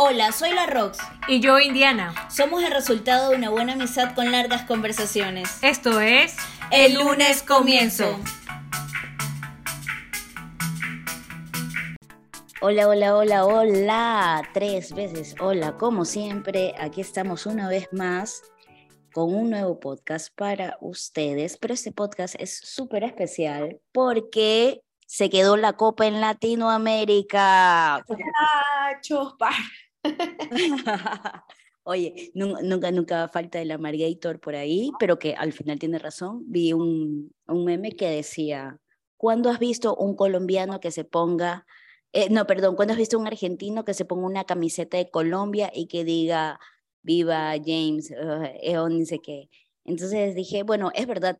Hola, soy la Rox. Y yo, Indiana. Somos el resultado de una buena amistad con largas conversaciones. Esto es El lunes comienzo. Hola, hola, hola, hola. Tres veces hola. Como siempre, aquí estamos una vez más con un nuevo podcast para ustedes. Pero este podcast es súper especial porque se quedó la copa en Latinoamérica. Muchachos, Oye, nu- nunca, nunca falta el Amargator por ahí, pero que al final tiene razón. Vi un, un meme que decía, ¿cuándo has visto un colombiano que se ponga, eh, no, perdón, ¿cuándo has visto un argentino que se ponga una camiseta de Colombia y que diga, viva James, uh, Eon, ni sé qué? Entonces dije, bueno, es verdad,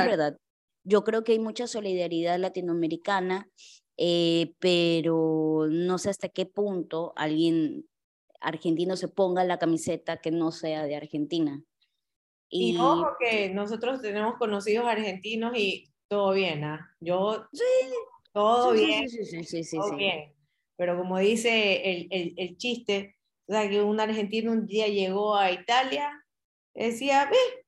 es verdad. Yo creo que hay mucha solidaridad latinoamericana, eh, pero no sé hasta qué punto alguien argentino se ponga la camiseta que no sea de Argentina. Y Y ojo que nosotros tenemos conocidos argentinos y todo bien, ¿ah? Yo, sí, todo sí, sí, bien, sí, sí, sí, sí, todo sí. bien. Pero como dice el, el, el chiste, o sea, que un argentino un día llegó a Italia, decía, ve,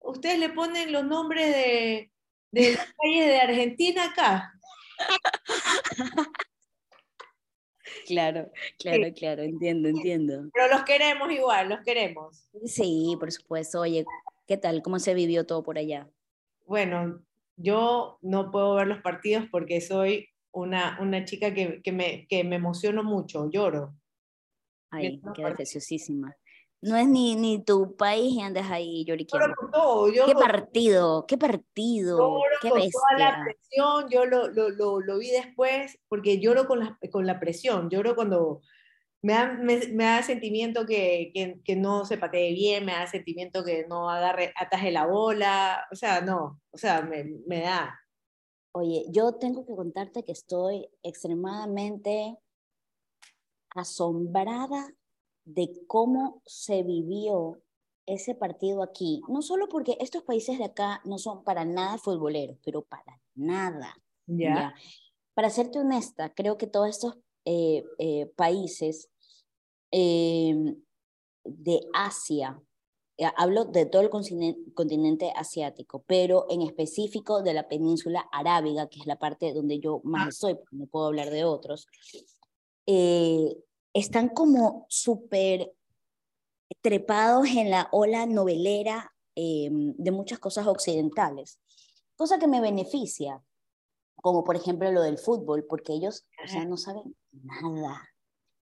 ustedes le ponen los nombres de, de las calles de Argentina acá. Claro, claro, claro, entiendo, entiendo. Pero los queremos igual, los queremos. Sí, por supuesto. Oye, ¿qué tal? ¿Cómo se vivió todo por allá? Bueno, yo no puedo ver los partidos porque soy una, una chica que, que me, que me emociono mucho, lloro. Ay, qué partidos. No es ni, ni tu país y andas ahí lloriqueando. Yo ¿Qué partido? ¿Qué partido? ¿Qué con toda la bestia? presión, yo lo, lo, lo, lo vi después, porque lloro con la, con la presión, lloro cuando me da, me, me da sentimiento que, que, que no se patee bien, me da sentimiento que no agarre, ataje la bola, o sea, no, o sea, me, me da. Oye, yo tengo que contarte que estoy extremadamente asombrada de cómo se vivió ese partido aquí. No solo porque estos países de acá no son para nada futboleros, pero para nada. ¿Ya? ¿ya? Para serte honesta, creo que todos estos eh, eh, países eh, de Asia, eh, hablo de todo el continente, continente asiático, pero en específico de la península arábiga, que es la parte donde yo más Ah. porque no puedo hablar de otros, eh, están como súper trepados en la ola novelera eh, de muchas cosas occidentales, cosa que me beneficia, como por ejemplo lo del fútbol, porque ellos, o sea, no saben nada,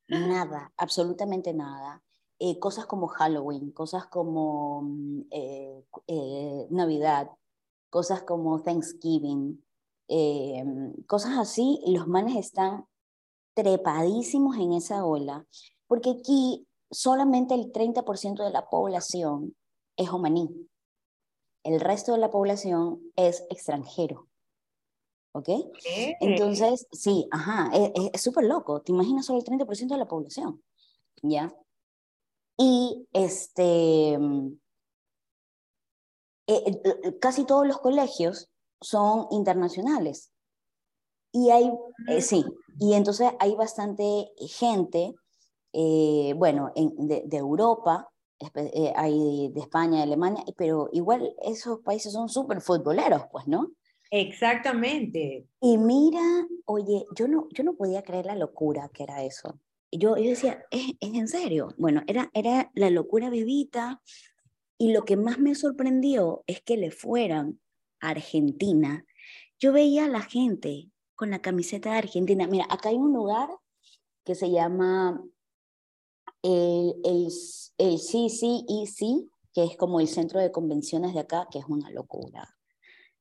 nada, absolutamente nada. Eh, cosas como Halloween, cosas como mm, eh, eh, Navidad, cosas como Thanksgiving, eh, cosas así, los manes están trepadísimos en esa ola, porque aquí solamente el 30% de la población es omaní. El resto de la población es extranjero. ¿Ok? ¿Eh? Entonces, sí, ajá, es- es es súper loco. ¿Te imaginas solo el 30% de la población? ¿Ya? Y este, eh, eh, casi todos los colegios son internacionales. Y hay, eh, sí, y entonces hay bastante gente, eh, bueno, en- de, de Europa, eh, hay de España, de Alemania, pero igual esos países son súper futboleros, pues, ¿no? Exactamente. Y mira, oye, yo no, yo no podía creer la locura que era eso. Yo, yo decía, ¿es, es en serio? Bueno, era, era la locura vivita. Y lo que más me sorprendió es que le fueran a Argentina. Yo veía a la gente con la camiseta de Argentina. Mira, acá hay un lugar que se llama el, el, el CCEC, que es como el centro de convenciones de acá, que es una locura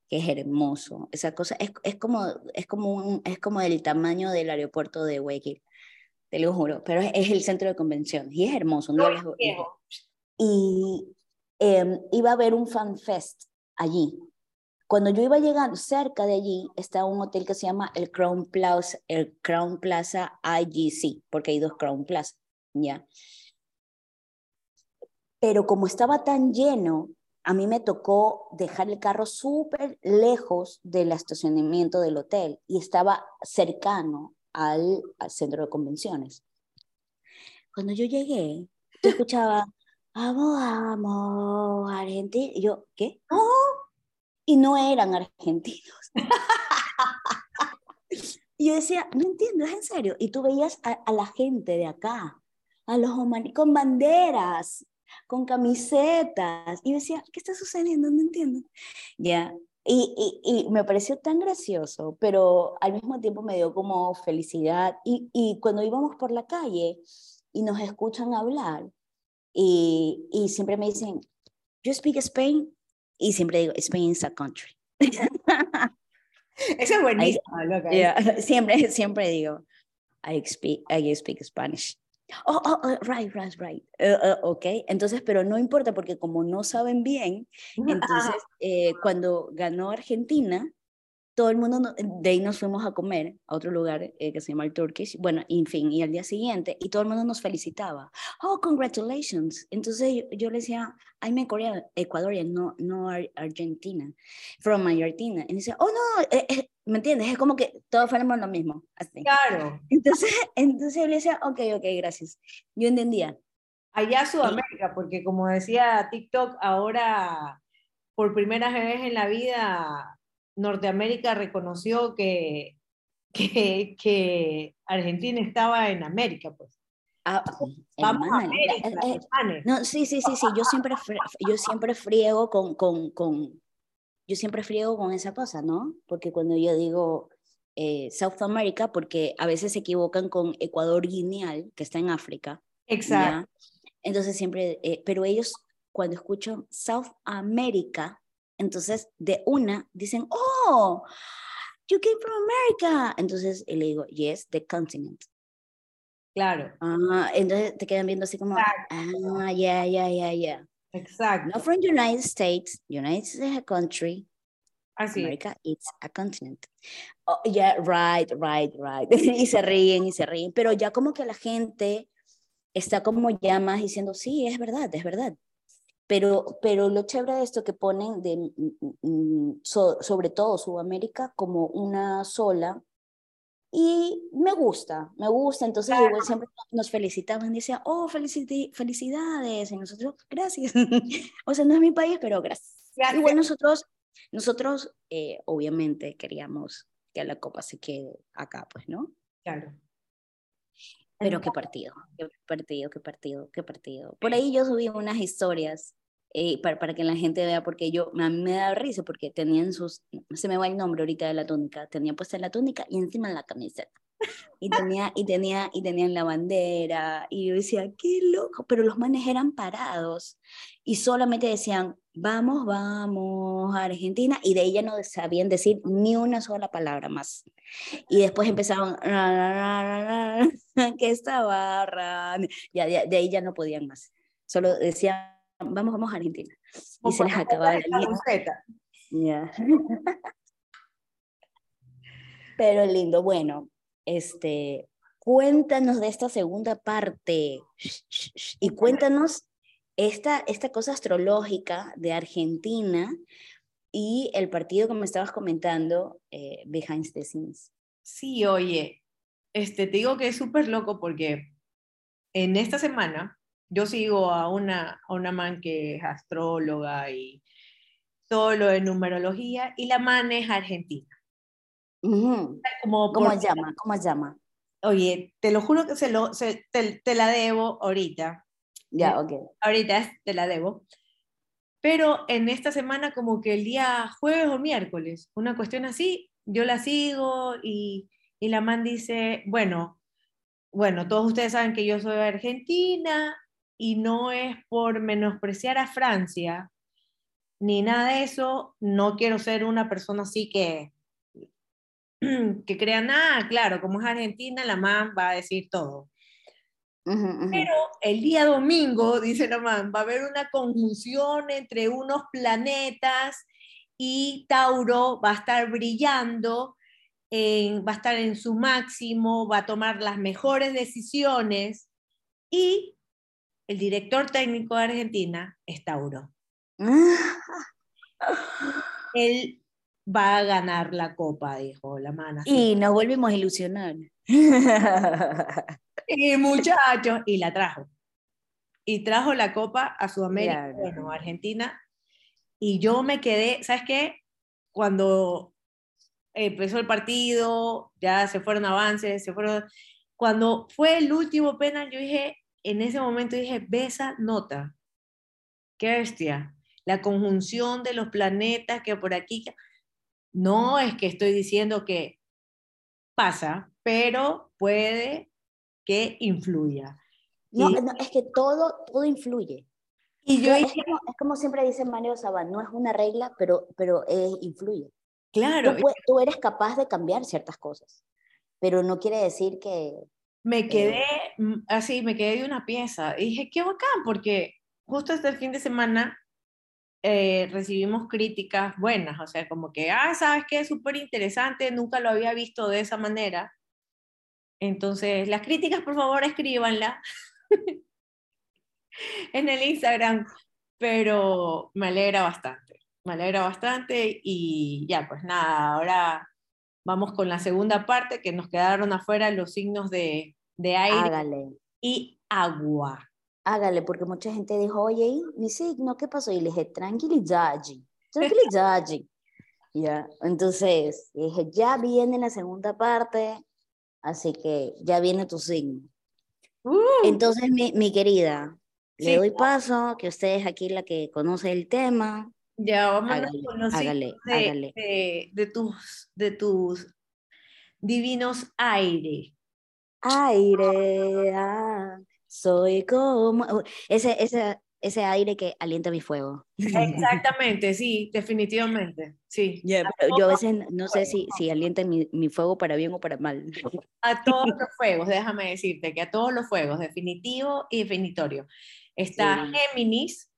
que es hermoso. Esa cosa es, es como es como un, es como del tamaño del aeropuerto de Guayaquil, te lo juro, pero es, es el centro de convenciones y es hermoso. Viejo. y eh, iba a haber un fan fest allí. Cuando yo iba llegando cerca de allí está un hotel que se llama el Crown Plaza, el Crown Plaza IGC, porque hay dos Crown Plaza, ya. Pero como estaba tan lleno, a mí me tocó dejar el carro súper lejos del estacionamiento del hotel y estaba cercano al, al centro de convenciones. cuando yo llegué, yo escuchaba, vamos, vamos, Argentina. Y yo, ¿qué? No. Y no eran argentinos. y yo decía, no entiendo, es en serio. Y tú veías a, a la gente de acá, a los humanos con banderas, con camisetas. Y yo decía, ¿qué está sucediendo? No entiendo. Ya. Y, y, y, me pareció tan gracioso, pero al mismo tiempo me dio como felicidad. Y, y cuando íbamos por la calle y nos escuchan hablar, y siempre me dicen, ¿You speak Spain? Y siempre digo, Spain is a country. Eso es buenísimo, loca. Yeah, siempre, siempre digo, I speak, I speak Spanish. Oh, oh, oh, right, right, right. Uh, uh, ok, entonces, pero no importa porque como no saben bien, entonces eh, cuando ganó Argentina, todo el mundo, no- de ahí nos fuimos a comer a otro lugar eh, que se llama el Turkish, bueno, en fin, y al día siguiente, y todo el mundo nos felicitaba. Oh, congratulations. Entonces yo, yo le decía, I'm a Korean, Ecuadorian, no, no Ar- Argentina, from Argentina. Y dice, oh, no, eh, eh, ¿me entiendes? Es como que todos fuéramos lo mismo, así. Claro. Entonces, entonces yo le decía, ok, ok, gracias. Yo entendía. Allá Sudamérica, porque como decía TikTok, ahora por primera vez en la vida Norteamérica reconoció que, que, que Argentina estaba en América, pues. Ah, Vamos a hermana, América, eh, eh, no, sí, sí, sí, sí, yo siempre, yo siempre friego con, con, con, yo siempre friego con esa cosa, ¿no? Porque cuando yo digo eh, South America, porque a veces se equivocan con Ecuador Guineal, que está en África, Exacto. ¿ya? Entonces siempre, eh, pero ellos cuando escuchan South America, entonces de una dicen, oh, you came from America. Entonces y le digo, yes, the continent. Claro, Ah, entonces te quedan viendo así como, Exacto. ah, yeah, yeah, yeah, yeah. exacto. Not from United States. United States is a country. Así. America it's a continent. Oh, yeah, right, right, right. y se ríen y se ríen, pero ya como que la gente está como ya más diciendo, sí, es verdad, es verdad. Pero, pero lo chévere de esto que ponen de, mm, mm, so- sobre todo Sudamérica como una sola y me gusta, me gusta. Entonces igual siempre nos felicitaban, decía, oh, felicidades. Y nosotros, gracias. o sea, no es mi país, pero gracias. Gracias. Igual nosotros, nosotros eh, obviamente queríamos que la copa se quede acá, pues, ¿no? Claro. Pero qué partido, qué partido, qué partido, qué partido. Por ahí yo subí unas historias eh, para, para que la gente vea, porque yo, a mí me da risa, porque tenían sus, se me va el nombre ahorita de la túnica, tenía puesta la túnica y encima la camiseta. Y tenía, y tenía, y tenían la bandera, y yo decía, qué loco, pero los manes eran parados y solamente decían, vamos, vamos a Argentina, y de ella no sabían decir ni una sola palabra más. Y después empezaban, "Ra, que esta barra, ya, de, de ahí ya no podían más. Solo decían, vamos, vamos a Argentina. Y se les acababa la. Ya. Pero lindo, bueno, este, cuéntanos de esta segunda parte y cuéntanos esta, esta cosa astrológica de Argentina y el partido que me estabas comentando, eh, behind the scenes. Sí, oye, este, te digo que es súper loco porque en esta semana yo sigo a una, a una man que es astróloga y todo lo de numerología y la man es argentina. Ujú. Como ¿Cómo por- llama? ¿Cómo llama? Oye, te lo juro que se lo, se- te, te la debo ahorita. Ya, ok. Ahorita te la debo. Pero en esta semana, como que el día jueves o miércoles, una cuestión así, yo la sigo y, y la man dice, bueno, bueno, todos ustedes saben que yo soy argentina y no es por menospreciar a Francia ni nada de eso, no quiero ser una persona así que que crean, ah, claro, como es argentina, la man va a decir todo. Pero el día domingo, dice la man, va a haber una conjunción entre unos planetas y Tauro va a estar brillando, en- va a estar en su máximo, va a tomar las mejores decisiones y el director técnico de Argentina es Tauro. Él va a ganar la copa, dijo la man. así. Y nos volvimos a ilusionar. y muchachos, y la trajo. Y trajo la copa a Sudamérica, Claro. bueno, a Argentina. Y yo me quedé, ¿sabes qué? Cuando empezó el partido, ya se fueron avances, se fueron... Cuando fue el último penal, yo dije, en ese momento dije, ve esa nota. Qué bestia. La conjunción de los planetas que por aquí... No es que estoy diciendo que pasa, pero puede que influya. No, Y- no, es que todo, todo influye. Y yo es, como, es como siempre dice Mario Sabán, no es una regla, pero, pero eh, influye. claro, Tú, pue- tú eres capaz de cambiar ciertas cosas, pero no quiere decir que... me quedé mm, así, me quedé de una pieza. Y dije, qué bacán, porque justo este fin de semana eh, recibimos críticas buenas, o sea, como que, ah, sabes qué, es súper interesante, nunca lo había visto de esa manera. Entonces, las críticas, por favor, escríbanla en el Instagram, pero me alegra bastante, me alegra bastante y ya, pues nada, ahora vamos con la segunda parte, que nos quedaron afuera los signos de, de aire Hágale, y agua. hágale, porque mucha gente dijo, oye, ¿y mi signo qué pasó? Y le dije, tranquilidad, tranquilidad. ya, entonces, dije, ya viene la segunda parte, así que ya viene tu signo. Uh, Entonces, mi, mi querida, Sí. le doy paso, que usted es aquí la que conoce el tema. ya vamos hágale, con los hágale, de, hágale. de- de tus, de tus divinos aire. Aire, ah, soy como... Ese, ese, ese aire que alienta mi fuego. Exactamente, sí, definitivamente, sí. Pero yo a veces no sé si, si alienta mi, mi fuego para bien o para mal. a todos los fuegos, déjame decirte que a todos los fuegos, definitivo y definitorio. Está Sí. Géminis,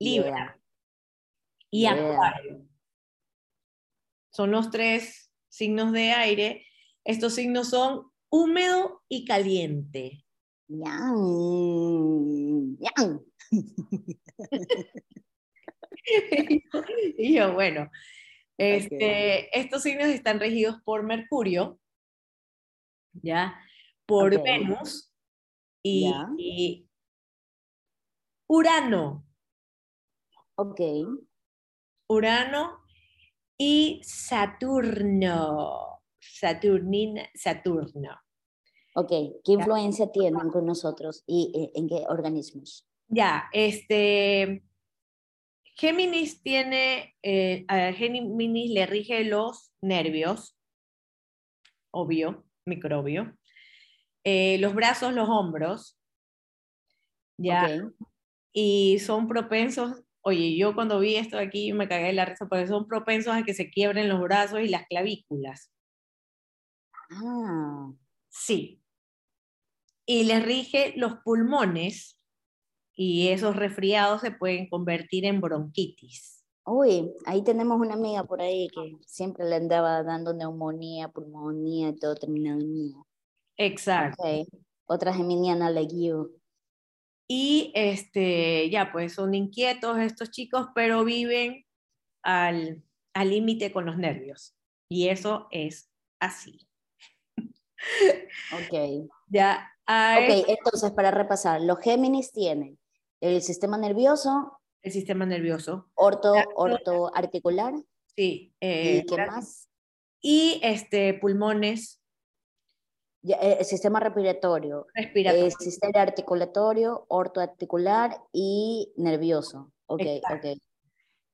Libra y Yeah. Acuario. Son los tres signos de aire. Estos signos son húmedo y caliente. y yo, bueno, este, estos signos están regidos por Mercurio, ¿ya? Por. Venus y, y Urano. Ok, Urano y Saturno. Saturnina, Saturno. ok. ¿Qué influencia tienen con nosotros y eh, en qué organismos? Ya, este. Géminis tiene. eh, a Géminis le rige los nervios, obvio, microbio. eh, los brazos, los hombros. Ya, y son propensos. Oye, yo cuando vi esto de aquí me cagué de la risa porque son propensos a que se quiebren los brazos y las clavículas. Ah, Sí. Y les rige los pulmones y esos resfriados se pueden convertir en bronquitis. uy, ahí tenemos una amiga por ahí que siempre le andaba dando neumonía, pulmonía, y todo terminado en mía. Exacto. Ok, otra geminiana le guío. Y este, ya, pues son inquietos estos chicos, pero viven al al límite con los nervios. Y eso es así. Ok. Ya, a Ok, entonces para repasar, los Géminis tienen el sistema nervioso, el sistema nervioso. orto, orto articular, Sí. ¿y eh, qué más? Y este, pulmones eh, el sistema respiratorio, respiratorios. el sistema articulatorio, ortoarticular y nervioso. Ok, Exacto. ok.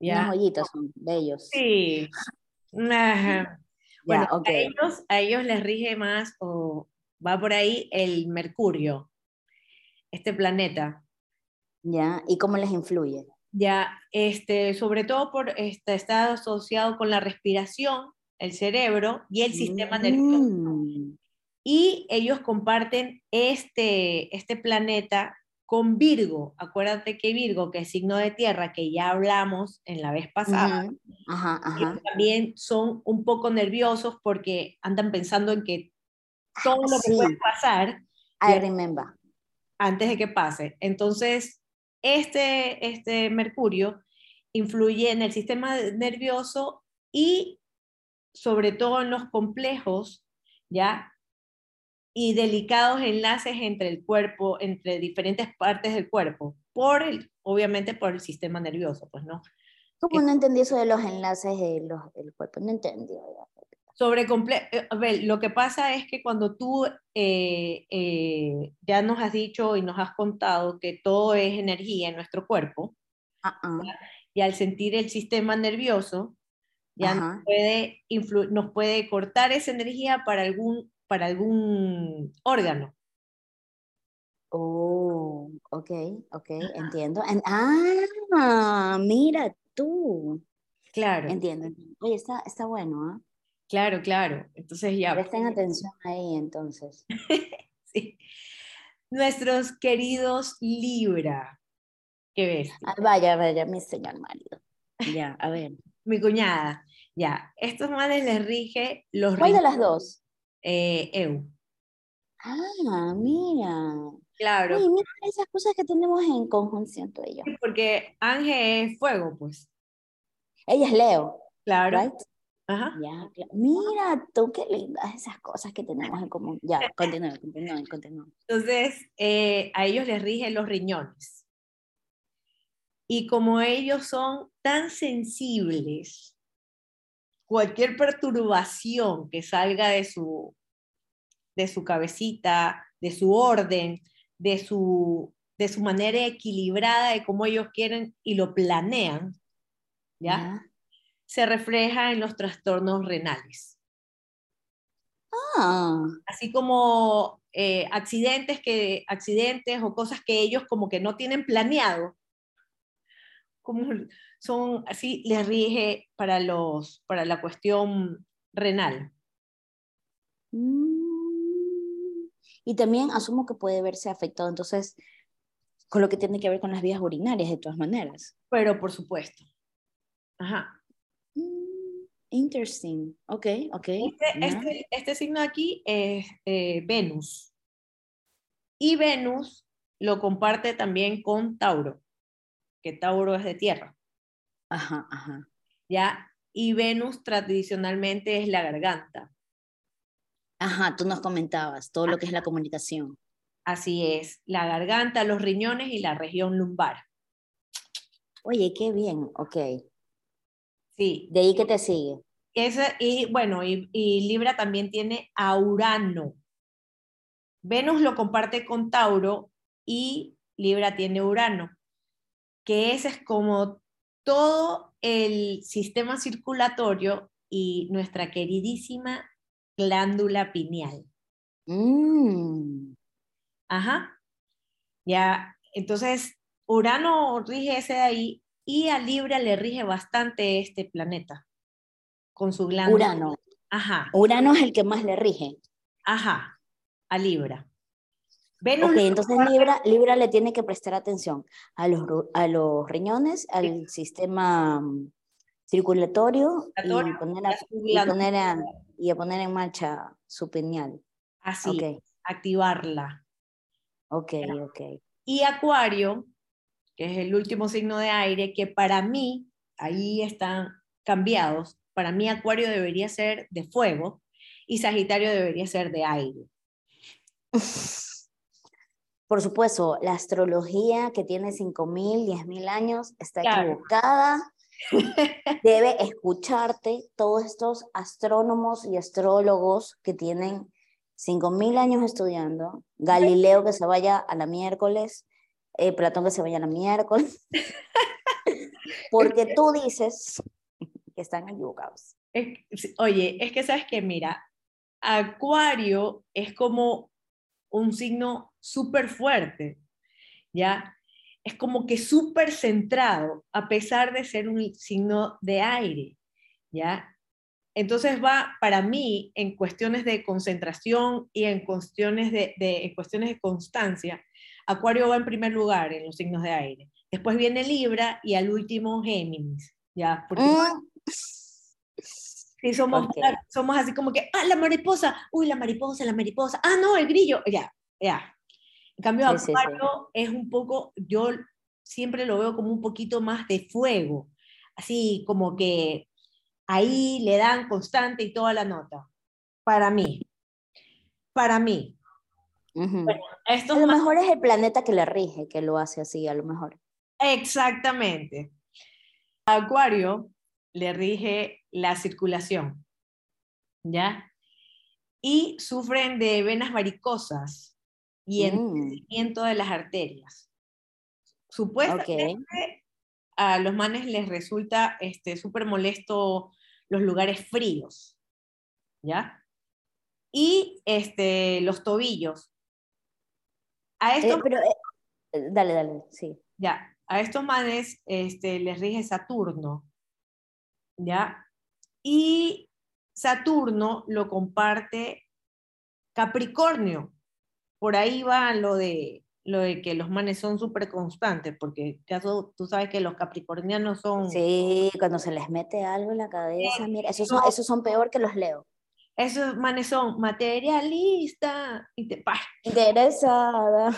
¿ya? Unas joyitas son bellos. Sí. Ajá. Bueno, Ya, a, ellos, a ellos les rige más, o va por ahí, el Mercurio, este planeta. Ya, ¿y cómo les influye? Ya, este, sobre todo por este, está asociado con la respiración, el cerebro y el sistema nervioso. Mm, Y ellos comparten este, este planeta con Virgo. Acuérdate que Virgo, que es signo de tierra, que ya hablamos en la vez pasada, Ajá, ajá. también son un poco nerviosos porque andan pensando en que todo lo que Sí. puede pasar I remember. antes de que pase. Entonces, este, este Mercurio influye en el sistema nervioso y sobre todo en los complejos, ¿ya? y delicados enlaces entre el cuerpo, entre diferentes partes del cuerpo, por el, obviamente por el sistema nervioso, pues no. ¿Cómo no entendí eso de los enlaces de los, del cuerpo? No entendí. Sobre eh, a ver, lo que pasa es que cuando tú eh, eh, ya nos has dicho y nos has contado que todo es energía en nuestro cuerpo, y al sentir el sistema nervioso, ya nos puede, nos puede cortar esa energía para algún, para algún órgano. Oh, ok, ok, entiendo. ah, mira tú. Claro. Entiendo. Oye, está, está bueno, ¿ah? Claro, claro. Entonces ya. Presten atención ahí, entonces. sí. Nuestros queridos Libra. ¿Qué ves? Ah, vaya, vaya, mi señor marido. Ya, a ver. mi cuñada. Ya, estos manes les rige los... ¿Cuál de las dos? Eh, EU. Ah, mira. Claro. Uy, mira esas cosas que tenemos en conjunción tú y yo. Porque Ángel es fuego, pues. Ella es Leo. Claro. Ajá. Ya, Mira tú qué lindas esas cosas que tenemos en común. Ya, continúa, continúa, continúa. Entonces, eh, a ellos les rigen los riñones. Y como ellos son tan sensibles, cualquier perturbación que salga de su, de su cabecita, de su orden, de su, de su manera equilibrada de cómo ellos quieren y lo planean, ¿ya? Se refleja en los trastornos renales. Ah. Así como eh, accidentes, que, accidentes o cosas que ellos como que no tienen planeado, como son así, les rige para, los, para la cuestión renal. Mm. Y también asumo que puede verse afectado entonces con lo que tiene que ver con las vías urinarias de todas maneras. Pero por supuesto. Ajá. Interesting. Ok, ok. Este, este, este signo aquí es eh, Venus. Y Venus lo comparte también con Tauro, que Tauro es de tierra. Ajá, ajá. ¿Ya? Y Venus tradicionalmente es la garganta. Ajá, tú nos comentabas todo lo que es la comunicación. Así es, la garganta, los riñones y la región lumbar. Oye, qué bien, ok. Sí. De ahí que te sigue. Ese, y bueno, y, y Libra también tiene a Urano. Venus lo comparte con Tauro y Libra tiene Urano, que ese es como todo el sistema circulatorio y nuestra queridísima glándula pineal. Mm. Ajá. Ya, entonces Urano rige ese de ahí y a Libra le rige bastante este planeta con su glándula. Urano. Ajá. Urano es el que más le rige. Ajá, a Libra. Venus ok, entonces Libra, Libra le tiene que prestar atención a los, a los riñones, al sistema mm, circulatorio y, poner a, y, poner en marcha su pineal. Así, activarla. Ok, ok. Y Acuario, que es el último signo de aire, que para mí, ahí están cambiados, para mí Acuario debería ser de fuego y Sagitario debería ser de aire. Por supuesto, la astrología que tiene 5.000, 10.000 años está equivocada. Debe escucharte todos estos astrónomos y astrólogos que tienen 5.000 años estudiando, Galileo que se vaya a la miércoles, eh, Platón que se vaya a la miércoles, porque tú dices que están equivocados. oye, es que sabes que, mira, Acuario es como un signo súper fuerte, ¿ya? Es como que súper centrado, a pesar de ser un signo de aire, ¿ya? Entonces va, para mí, en cuestiones de concentración y en cuestiones de, en cuestiones de constancia, Acuario va en primer lugar en los signos de aire. Después viene Libra y al último Géminis, ¿ya? Porque mm. Sí, somos, somos así como que, ah, la mariposa, uy, la mariposa, la mariposa, ah, no, el grillo, ya, ya. En cambio, Acuario es un poco, yo siempre lo veo como un poquito más de fuego, así como que ahí le dan constante y toda la nota. Para mí, para mí. A lo mejor es el planeta que le rige, que lo hace así, a lo mejor. Exactamente. A Acuario le rige la circulación, ¿ya? Y sufren de venas varicosas y Mm. endurecimiento de las arterias. Supuestamente a los manes les resulta este, súper molesto los lugares fríos, ¿ya? Y este, los tobillos. A Eh, estos pero, eh, dale, dale, sí. Ya, a estos manes este, les rige Saturno, ¿ya? Y Saturno lo comparte Capricornio. Por ahí va lo de, lo de que los manes son súper constantes, porque caso, tú sabes que los capricornianos son, Sí, cuando se les mete algo en la cabeza, mira, esos son, esos son peor que los leo. Esos manes son materialistas, y te, pa, Interesada.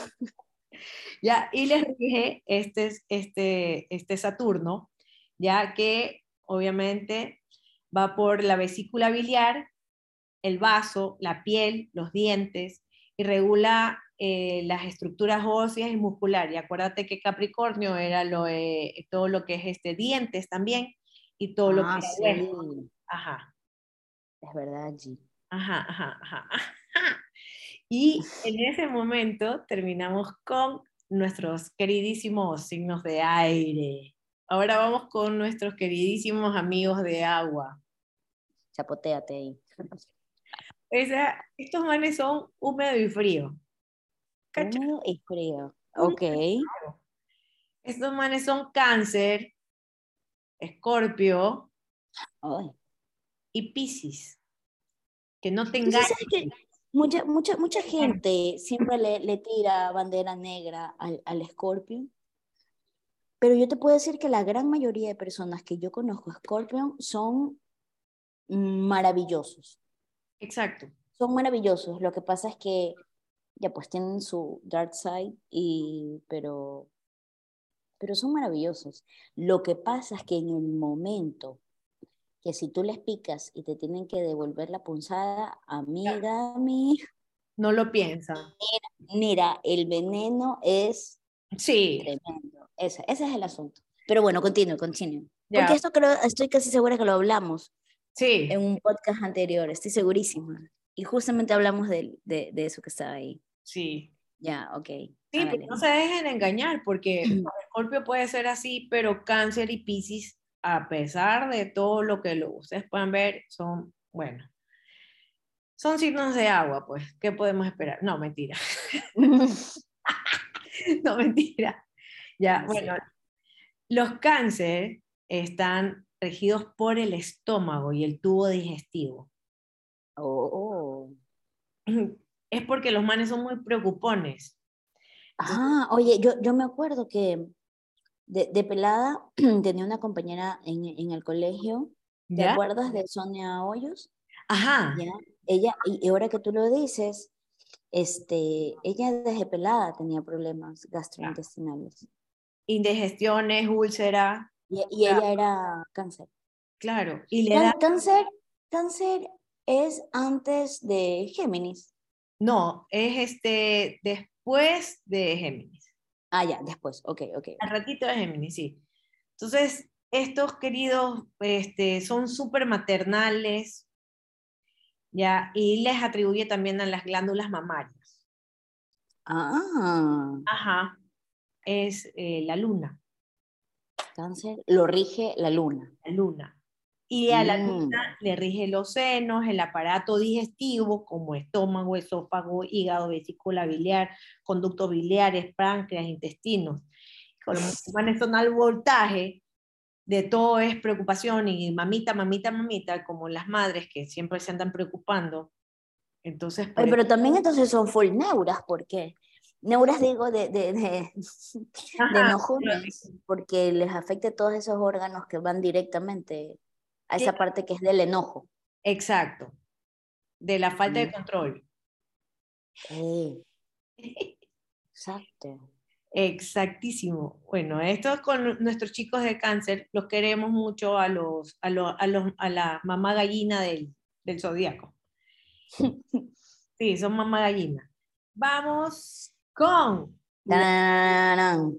ya, y les rige este, este, este Saturno, ya que obviamente va por la vesícula biliar, el vaso, la piel, los dientes, y regula eh, las estructuras óseas y musculares. Y acuérdate que Capricornio era lo, de- todo lo que es este, dientes también, y todo lo que Ah, es sí, hueso. Ajá. Es verdad, G. Ajá, ajá, ajá, ajá. Y en ese momento terminamos con nuestros queridísimos signos de aire. Ahora vamos con nuestros queridísimos amigos de agua. Chapoteate ahí. Estos manes son húmedo y frío. Húmedo y frío. Ok. Estos manes son cáncer, escorpio Ay. Y piscis. Que no te Tú sí engañes. sabes que mucha, mucha, mucha gente siempre le, le tira bandera negra al, al Scorpion, pero yo te puedo decir que la gran mayoría de personas que yo conozco Scorpion son maravillosos. Exacto. Son maravillosos. Lo que pasa es que ya pues tienen su dark side, y, pero, pero son maravillosos. Lo que pasa es que en el momento que si tú les picas y te tienen que devolver la punzada, amiga mía, No lo piensan. Mira, el veneno es Sí. tremendo. Ese, ese es el asunto. Pero bueno, continúe, continúe. Porque esto creo, estoy casi segura que lo hablamos Sí. en un podcast anterior, estoy segurísima. Y justamente hablamos de, de, de eso que estaba ahí. Sí. Ya, ok. Sí, pero no se dejen engañar, porque Escorpio puede ser así, pero Cáncer y Piscis, a pesar de todo lo que lo, ustedes puedan ver, son, bueno, son signos de agua, pues, ¿qué podemos esperar? No, mentira, no, mentira. Ya, bueno, los cáncer están regidos por el estómago y el tubo digestivo. Oh, oh. Es porque los manes son muy preocupones. Ah, oye, yo, yo me acuerdo que de, de pelada tenía una compañera en, en el colegio. ¿Te ¿Ya? acuerdas de Sonia Hoyos? Ajá. Ya, ella, y ahora que tú lo dices, este, ella desde pelada tenía problemas gastrointestinales. Indigestiones, úlcera, Y, y ella era cáncer. claro. Y le da Cáncer, cáncer es antes de Géminis. No, es este después de Géminis. Ah, ya, después. Ok, ok. Al ratito de Géminis, sí. Entonces, estos queridos este, son súper maternales, ¿ya? Y les atribuye también a las glándulas mamarias. Ah, Ajá. Es eh, la luna, cáncer lo rige la luna. la luna. Y a la Mm. luna le rige los senos, el aparato digestivo, como estómago, esófago, hígado, vesícula biliar, conductos biliares, páncreas, intestinos. Con los musulmanes son al voltaje, de todo es preocupación y mamita, mamita, mamita, como las madres que siempre se andan preocupando. Entonces, pero también entonces son full neuras, ¿por qué? Neuras digo de, de, de, de Ajá, porque les afecta todos esos órganos que van directamente a esa parte que es del enojo. Exacto. De la falta de Mm. control. Exacto. Exactísimo. Bueno, esto con nuestros chicos de cáncer, los queremos mucho a los, a los, a los, a la mamá gallina del, del zodiaco. Sí, son mamá gallina. vamos con Tararán.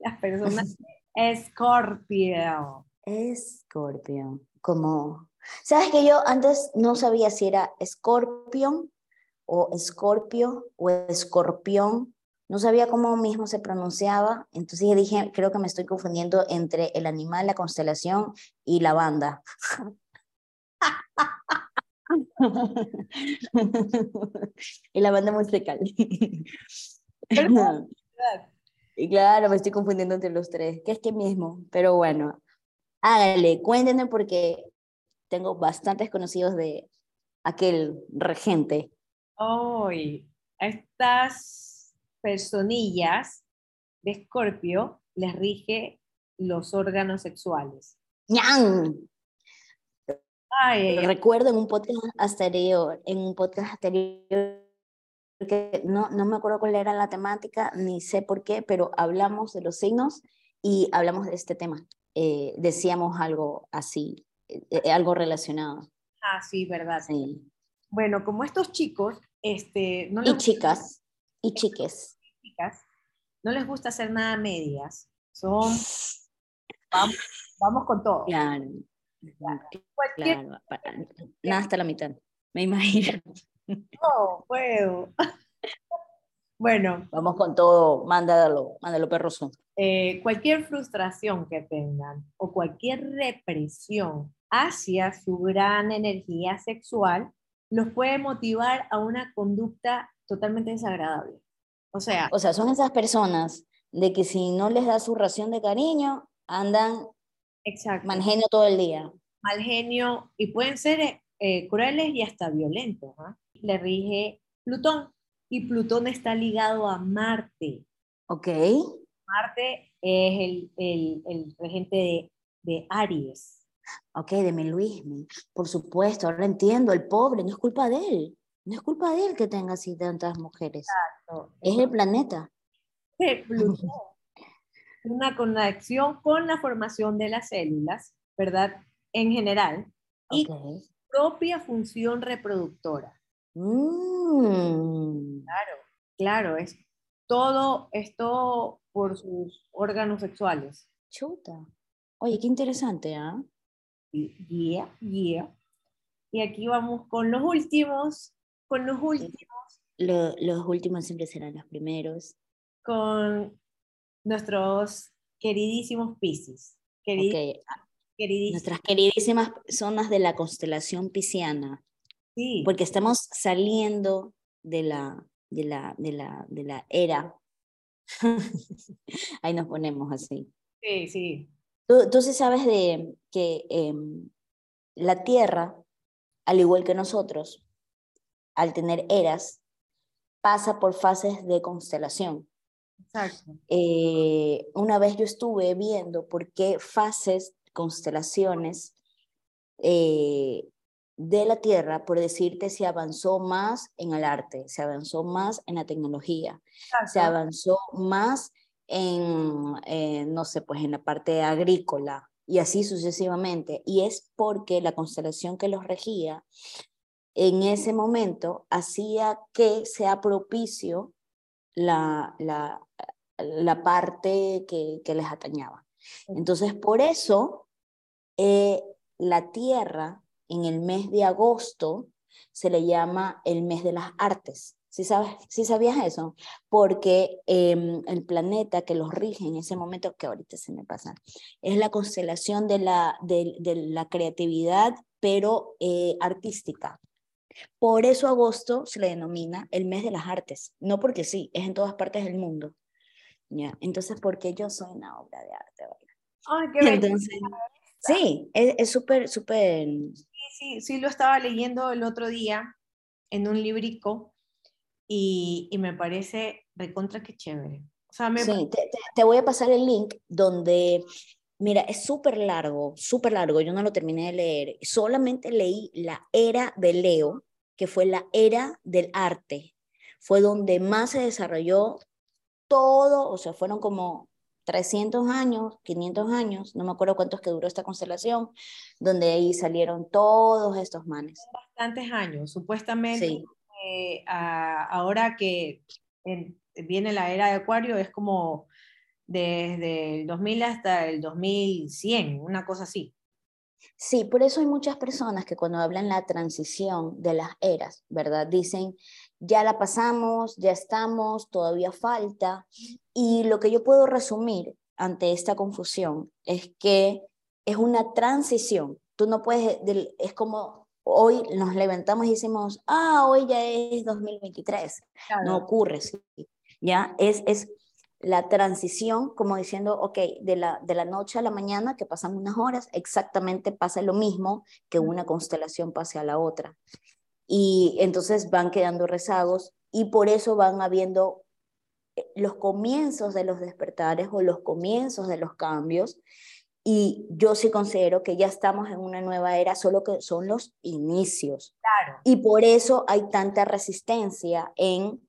las personas Escorpio. Escorpión. Como, ¿sabes que yo antes no sabía si era escorpión o escorpio o escorpión? No sabía cómo mismo se pronunciaba, entonces dije, creo que me estoy confundiendo entre el animal, la constelación y la banda. y la banda musical. Y claro, me estoy confundiendo entre los tres, que es que mismo, pero bueno, hágale, cuéntenme porque tengo bastantes conocidos de aquel regente. Hoy, a estas personillas de Escorpio les rige los órganos sexuales. Ay, ay. Recuerdo en un podcast anterior, en un podcast anterior, que no, no me acuerdo cuál era la temática, ni sé por qué, pero hablamos de los signos y hablamos de este tema. Eh, decíamos algo así, eh, eh, algo relacionado. Ah, sí, verdad. Sí. Bueno, como estos chicos, este, no Y les, chicas, y chiques. chicas, no les gusta hacer nada a medias. Son, vamos, vamos con todo. Claro, claro. Nada hasta la mitad, me imagino. no puedo. bueno, Vamos con todo, mándalo, mándalo perroso. Eh, cualquier frustración que tengan o cualquier represión hacia su gran energía sexual los puede motivar a una conducta totalmente desagradable. O sea, O sea, son esas personas de que si no les da su ración de cariño, andan exacto, mal genio todo el día. mal genio y pueden ser eh, crueles y hasta violentos. ¿ah? Le rige Plutón y Plutón está ligado a Marte. Ok, Marte es el, el- el regente de, de Aries. ok, deme Luismi. Por supuesto, ahora entiendo, el pobre, no es culpa de él. No es culpa de él que tenga así tantas mujeres. ¿no? Es el planeta. de Plutón. Una conexión con la formación de las células, ¿verdad? En general, y Ok. propia función reproductora. Mm, Claro, claro, es todo esto por sus órganos sexuales. chuta. Oye, qué interesante, ¿ah? Y- Yeah, yeah. Y aquí vamos con los últimos, con los últimos, Lo- los últimos siempre serán los primeros. con nuestros queridísimos Piscis. Querid- Ok, queridísimos. Nuestras queridísimas personas de la constelación pisciana. Sí, porque estamos saliendo de la, de la, de la, de la era. Ahí nos ponemos así. sí, sí. Tú, tú sí sabes de que em, la Tierra, al igual que nosotros, al tener eras, pasa por fases de constelación. Exacto. Eh, una vez yo estuve viendo por qué fases, constelaciones eh, de la Tierra, por decirte, se avanzó más en el arte, se avanzó más en la tecnología, se avanzó más en, eh, no sé, pues en la parte agrícola y así sucesivamente. Y es porque la constelación que los regía en ese momento hacía que sea propicio la, la, la parte que, que les atañaba. Entonces, por eso, eh, la Tierra en el mes de agosto se le llama el mes de las artes. ¿Sí, sabes, ¿sí sabías eso? Porque em, el planeta que los rige en ese momento, que ahorita se me pasa, es la constelación de la, de, de la creatividad, pero eh, artística. Por eso agosto se le denomina el mes de las artes, no porque sí, es en todas partes del mundo. ¿ya? Entonces, porque yo soy una obra de arte. ¿verdad? Ay, qué. Entonces, sí, es súper, súper... Sí, sí, lo estaba leyendo el otro día en un librico y, y me parece recontra que chévere. O sea, me Sí, te, te- te voy a pasar el link donde, mira, es súper largo, súper largo, yo no lo terminé de leer, solamente leí la era de Leo, que fue la era del arte, fue donde más se desarrolló todo, o sea, fueron como 300 años, 500 años, no me acuerdo cuántos que duró esta constelación, donde ahí salieron todos estos manes. bastantes años, supuestamente Sí, eh, ahora que viene la era de Acuario, es como desde el 2000 hasta el 2100, una cosa así. Sí, por eso hay muchas personas que cuando hablan la transición de las eras, ¿verdad? Dicen, ya la pasamos, ya estamos, todavía falta. Y lo que yo puedo resumir ante esta confusión es que es una transición. Tú no puedes, es como hoy nos levantamos y decimos, ah, hoy ya es 2023. No ocurre, ¿sí? ¿ya? Es, es la transición, como diciendo, ok, de la, de la noche a la mañana, que pasan unas horas, exactamente pasa lo mismo que una constelación pase a la otra. Y entonces van quedando rezagos y por eso van habiendo eh, los comienzos de los despertares o los comienzos de los cambios. Y yo sí considero que ya estamos en una nueva era, solo que son los inicios. Claro. Y por eso hay tanta resistencia en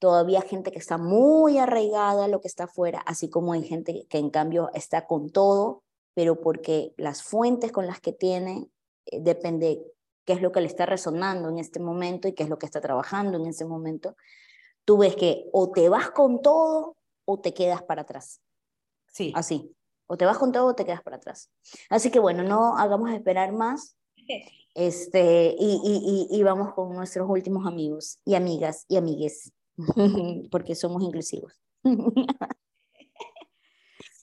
todavía gente que está muy arraigada a lo que está afuera, así como hay gente que en cambio está con todo, pero porque las fuentes con las que tiene eh, depende qué es lo que le está resonando en este momento y qué es lo que está trabajando en ese momento, tú ves que o te vas con todo o te quedas para atrás. Sí. Así. O te vas con todo o te quedas para atrás. Así que bueno, no hagamos esperar más. Este, y, y, y, y vamos con nuestros últimos amigos y amigas y amigues. porque somos inclusivos.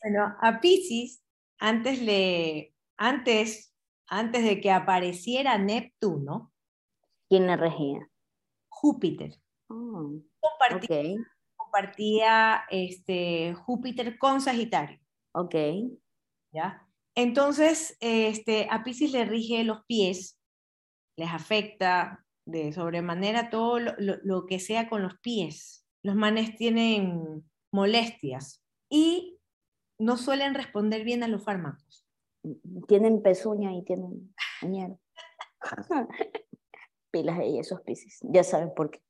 bueno, a Pisces, antes, le, antes, antes de que apareciera Neptuno, ¿quién le regía? Júpiter. Oh, compartía, compartía este, Júpiter con Sagitario. Ok. ¿Ya? Entonces, este, a Pisces le rige los pies, les afecta de sobremanera todo lo, que sea con los pies. Los manes tienen molestias y no suelen responder bien a los fármacos. Tienen pezuña y tienen Pilas y esos piscis. Ya saben por qué.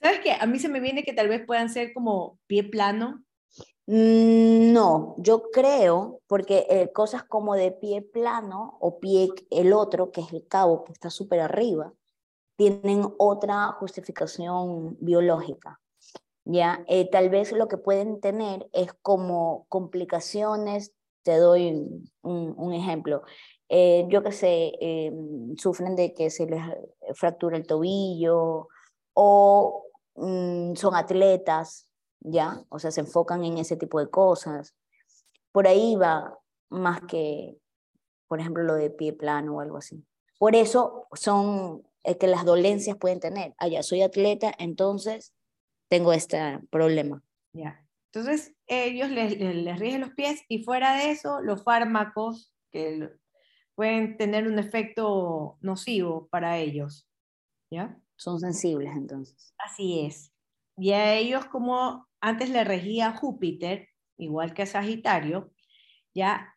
¿Sabes qué? A mí se me viene que tal vez puedan ser como pie plano. Mm, no, yo creo, porque eh, cosas como de pie plano o pie el otro, que es el cabo, que está súper arriba, tienen otra justificación biológica. ¿ya? Eh, tal vez lo que pueden tener es como complicaciones, te doy un, ejemplo, eh, yo que sé, eh, sufren de que se les fractura el tobillo o mm, son atletas, ¿ya? O sea, se enfocan en ese tipo de cosas. Por ahí va más que, por ejemplo, lo de pie plano o algo así. Por eso son que las dolencias pueden tener. Allá ah, soy atleta, entonces tengo este problema. Ya. Entonces, ellos les, les, rigen los pies y fuera de eso, los fármacos que pueden tener un efecto nocivo para ellos. ¿Ya? Son sensibles entonces. Así es. Y a ellos, como antes le regía Júpiter, igual que a Sagitario, ya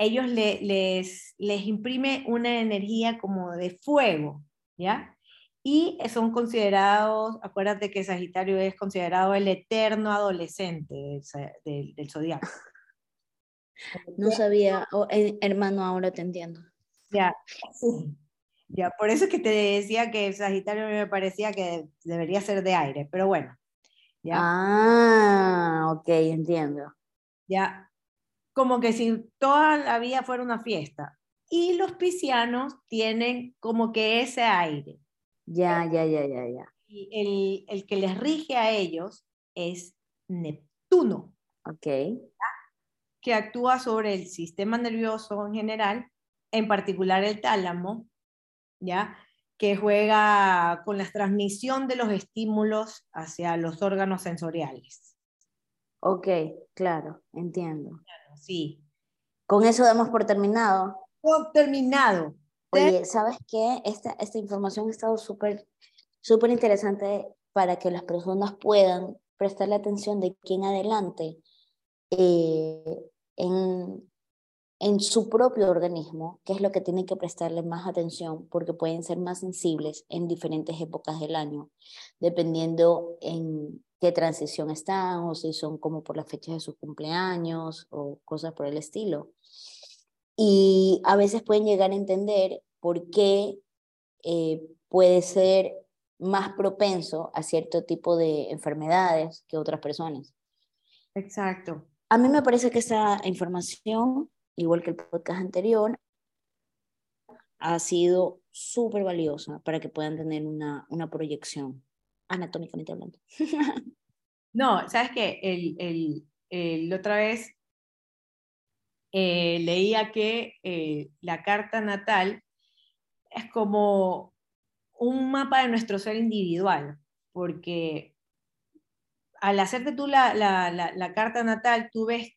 ellos les, les imprime una energía como de fuego, ¿ya? Y son considerados, acuérdate que Sagitario es considerado el eterno adolescente del, del, zodiaco. No sabía, oh, hermano, ahora te entiendo. Ya, ya, por eso es que te decía que Sagitario me parecía que debería ser de aire, pero bueno. ¿ya? Ah, ok, entiendo. Ya, como que si toda la vida fuera una fiesta. Y los piscianos tienen como que ese aire. Ya, ya, ya, ya, ya. Y el, el que les rige a ellos es Neptuno. Ok. Que actúa sobre el sistema nervioso en general, en particular el tálamo, ¿ya? que juega con la transmisión de los estímulos hacia los órganos sensoriales. Ok, claro, entiendo. sí. Con eso damos por terminado. Por terminado. Oye, ¿sabes qué? Esta, esta información ha estado súper súper interesante para que las personas puedan prestarle atención de aquí en adelante eh, en, en su propio organismo, que es lo que tienen que prestarle más atención, porque pueden ser más sensibles en diferentes épocas del año, dependiendo en qué transición están o si son como por las fechas de sus cumpleaños o cosas por el estilo. Y a veces pueden llegar a entender por qué eh, puede ser más propenso a cierto tipo de enfermedades que otras personas. Exacto. A mí me parece que esa información, igual que el podcast anterior, ha sido súper valiosa para que puedan tener una, una proyección anatómicamente hablando. no, sabes que el, el, otra vez eh, leía que eh, la carta natal es como un mapa de nuestro ser individual, porque al hacerte tú la, la, la, carta natal, tú ves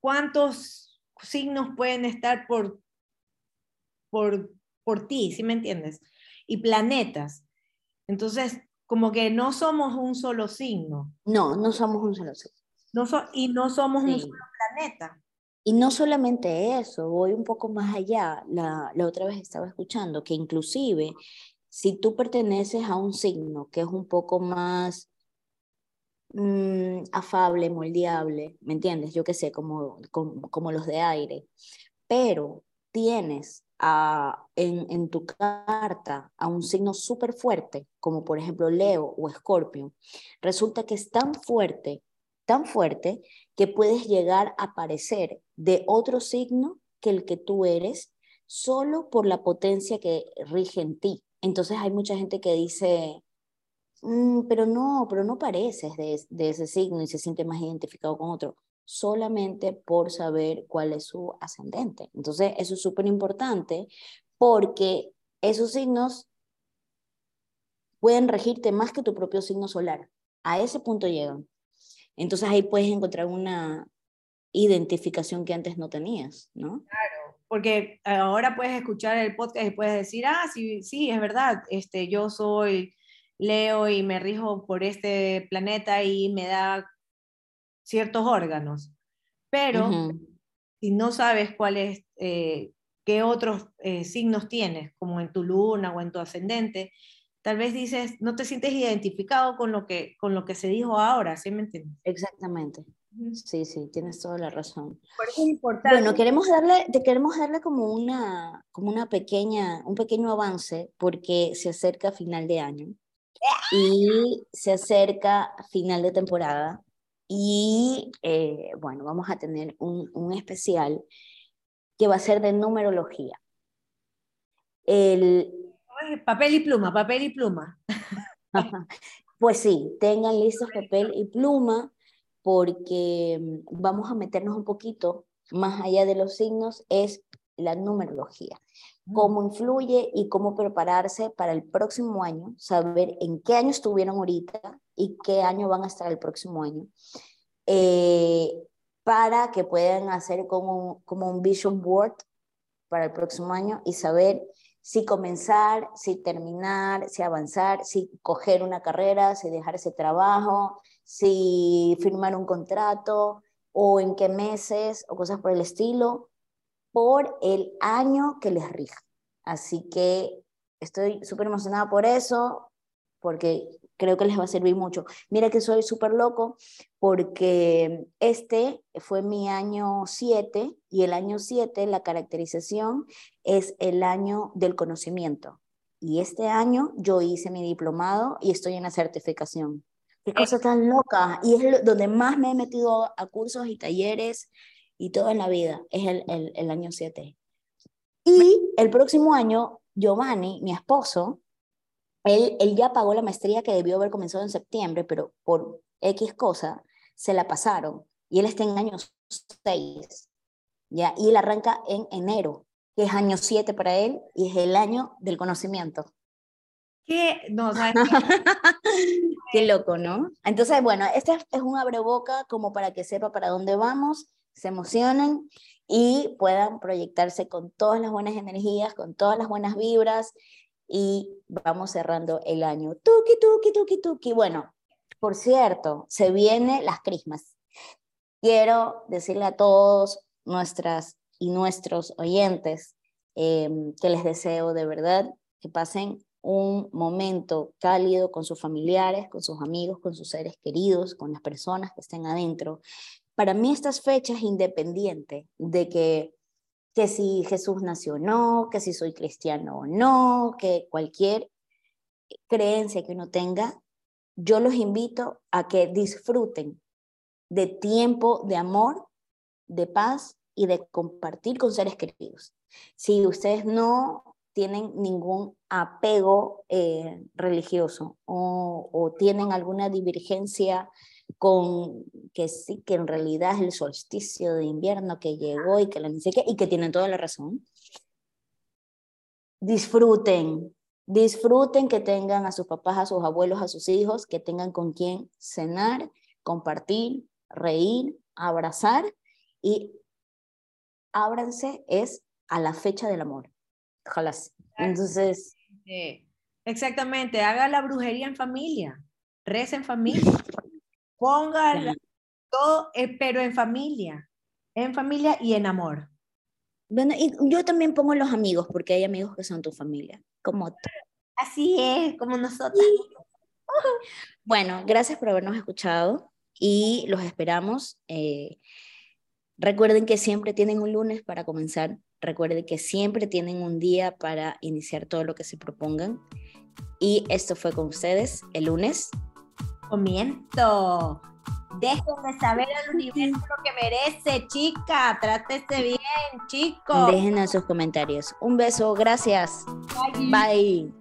cuántos signos pueden estar por, por, por ti, ¿sí me entiendes? Y planetas. Entonces, como que no somos un solo signo. No, no somos un solo signo. No y no somos un solo planeta. Y no solamente eso, voy un poco más allá. La, la otra vez estaba escuchando que inclusive si tú perteneces a un signo que es un poco más mm, afable, moldeable, ¿me entiendes? Yo qué sé, como, como, como, los de aire, pero tienes a, en, en tu carta a un signo súper fuerte, como por ejemplo Leo o Escorpio, resulta que es tan fuerte, tan fuerte, que puedes llegar a parecer de otro signo que el que tú eres, solo por la potencia que rige en ti. Entonces hay mucha gente que dice, mm, pero no, pero no pareces de, de, ese signo y se siente más identificado con otro, solamente por saber cuál es su ascendente. Entonces eso es súper importante porque esos signos pueden regirte más que tu propio signo solar. A ese punto llegan. Entonces ahí puedes encontrar una identificación que antes no tenías, ¿no? Claro, porque ahora puedes escuchar el podcast y puedes decir, ah, sí, sí, es verdad, este, yo soy Leo y me rijo por este planeta y me da ciertos órganos. Pero si no sabes cuáles, eh, qué otros eh, signos tienes, como en tu luna o en tu ascendente, tal vez dices, no te sientes identificado con lo que, con lo que se dijo ahora, ¿sí me entiendes? Exactamente. Sí, sí, tienes toda la razón. importante. Bueno, queremos darle, te queremos darle como una, como una pequeña, un pequeño avance porque se acerca final de año y se acerca final de temporada y eh, bueno, vamos a tener un, un especial que va a ser de numerología. El, papel y pluma, papel y pluma. pues sí, tengan listos papel y pluma porque mm, vamos a meternos un poquito más allá de los signos, es la numerología. Cómo influye y cómo prepararse para el próximo año, saber en qué año estuvieron ahorita y qué año van a estar el próximo año, eh, para que puedan hacer como, como un vision board para el próximo año y saber si comenzar, si terminar, si avanzar, si coger una carrera, si dejar ese trabajo, si firmar un contrato o en qué meses o cosas por el estilo, por el año que les rija. Así que estoy súper emocionada por eso, porque creo que les va a servir mucho. Mira que soy súper loco porque este fue mi año 7 y el año 7, la caracterización es el año del conocimiento. Y este año yo hice mi diplomado y estoy en la certificación. Qué cosa tan loca. Y es donde más me he metido a cursos y talleres y todo en la vida. Es el, el, el año 7. Y el próximo año, Giovanni, mi esposo, él, él ya pagó la maestría que debió haber comenzado en septiembre, pero por X cosa se la pasaron. Y él está en año 6. ¿ya? Y él arranca en enero, que es año 7 para él y es el año del conocimiento. ¿Qué? No, qué? loco, ¿no? Entonces, bueno, este es un abreboca como para que sepa para dónde vamos, se emocionen y puedan proyectarse con todas las buenas energías, con todas las buenas vibras y vamos cerrando el año. Tuki, tuki, tuki, tuki. Bueno, por cierto, se vienen las crismas. Quiero decirle a todos nuestras y nuestros oyentes em, que les deseo de verdad que pasen un momento cálido con sus familiares, con sus amigos, con sus seres queridos, con las personas que estén adentro. Para mí estas fechas, independiente de que que si Jesús nació o no, que si soy cristiano o no, que cualquier creencia que uno tenga, yo los invito a que disfruten de tiempo de amor, de paz y de compartir con seres queridos. Si ustedes no tienen ningún apego eh, religioso o, o, tienen alguna divergencia con que sí, que en realidad es el solsticio de invierno que llegó y que la y que tienen toda la razón, disfruten, disfruten que tengan a sus papás, a sus abuelos, a sus hijos, que tengan con quien cenar, compartir, reír, abrazar y ábranse es a la fecha del amor. Ojalá. Entonces. Exactamente, haga la brujería en familia, reza en familia, ponga todo, eh, pero en familia, en familia y en amor. Bueno, y yo también pongo los amigos, porque hay amigos que son tu familia, como tú. Así es, como nosotros. Bueno, gracias por habernos escuchado y los esperamos. Eh, recuerden que siempre tienen un lunes para comenzar. Recuerden que siempre tienen un día para iniciar todo lo que se propongan. Y esto fue con ustedes el lunes. Comiento. Déjenme saber al universo lo que merece, chica. Trátese bien, chicos. Dejen en sus comentarios. Un beso, gracias. Bye.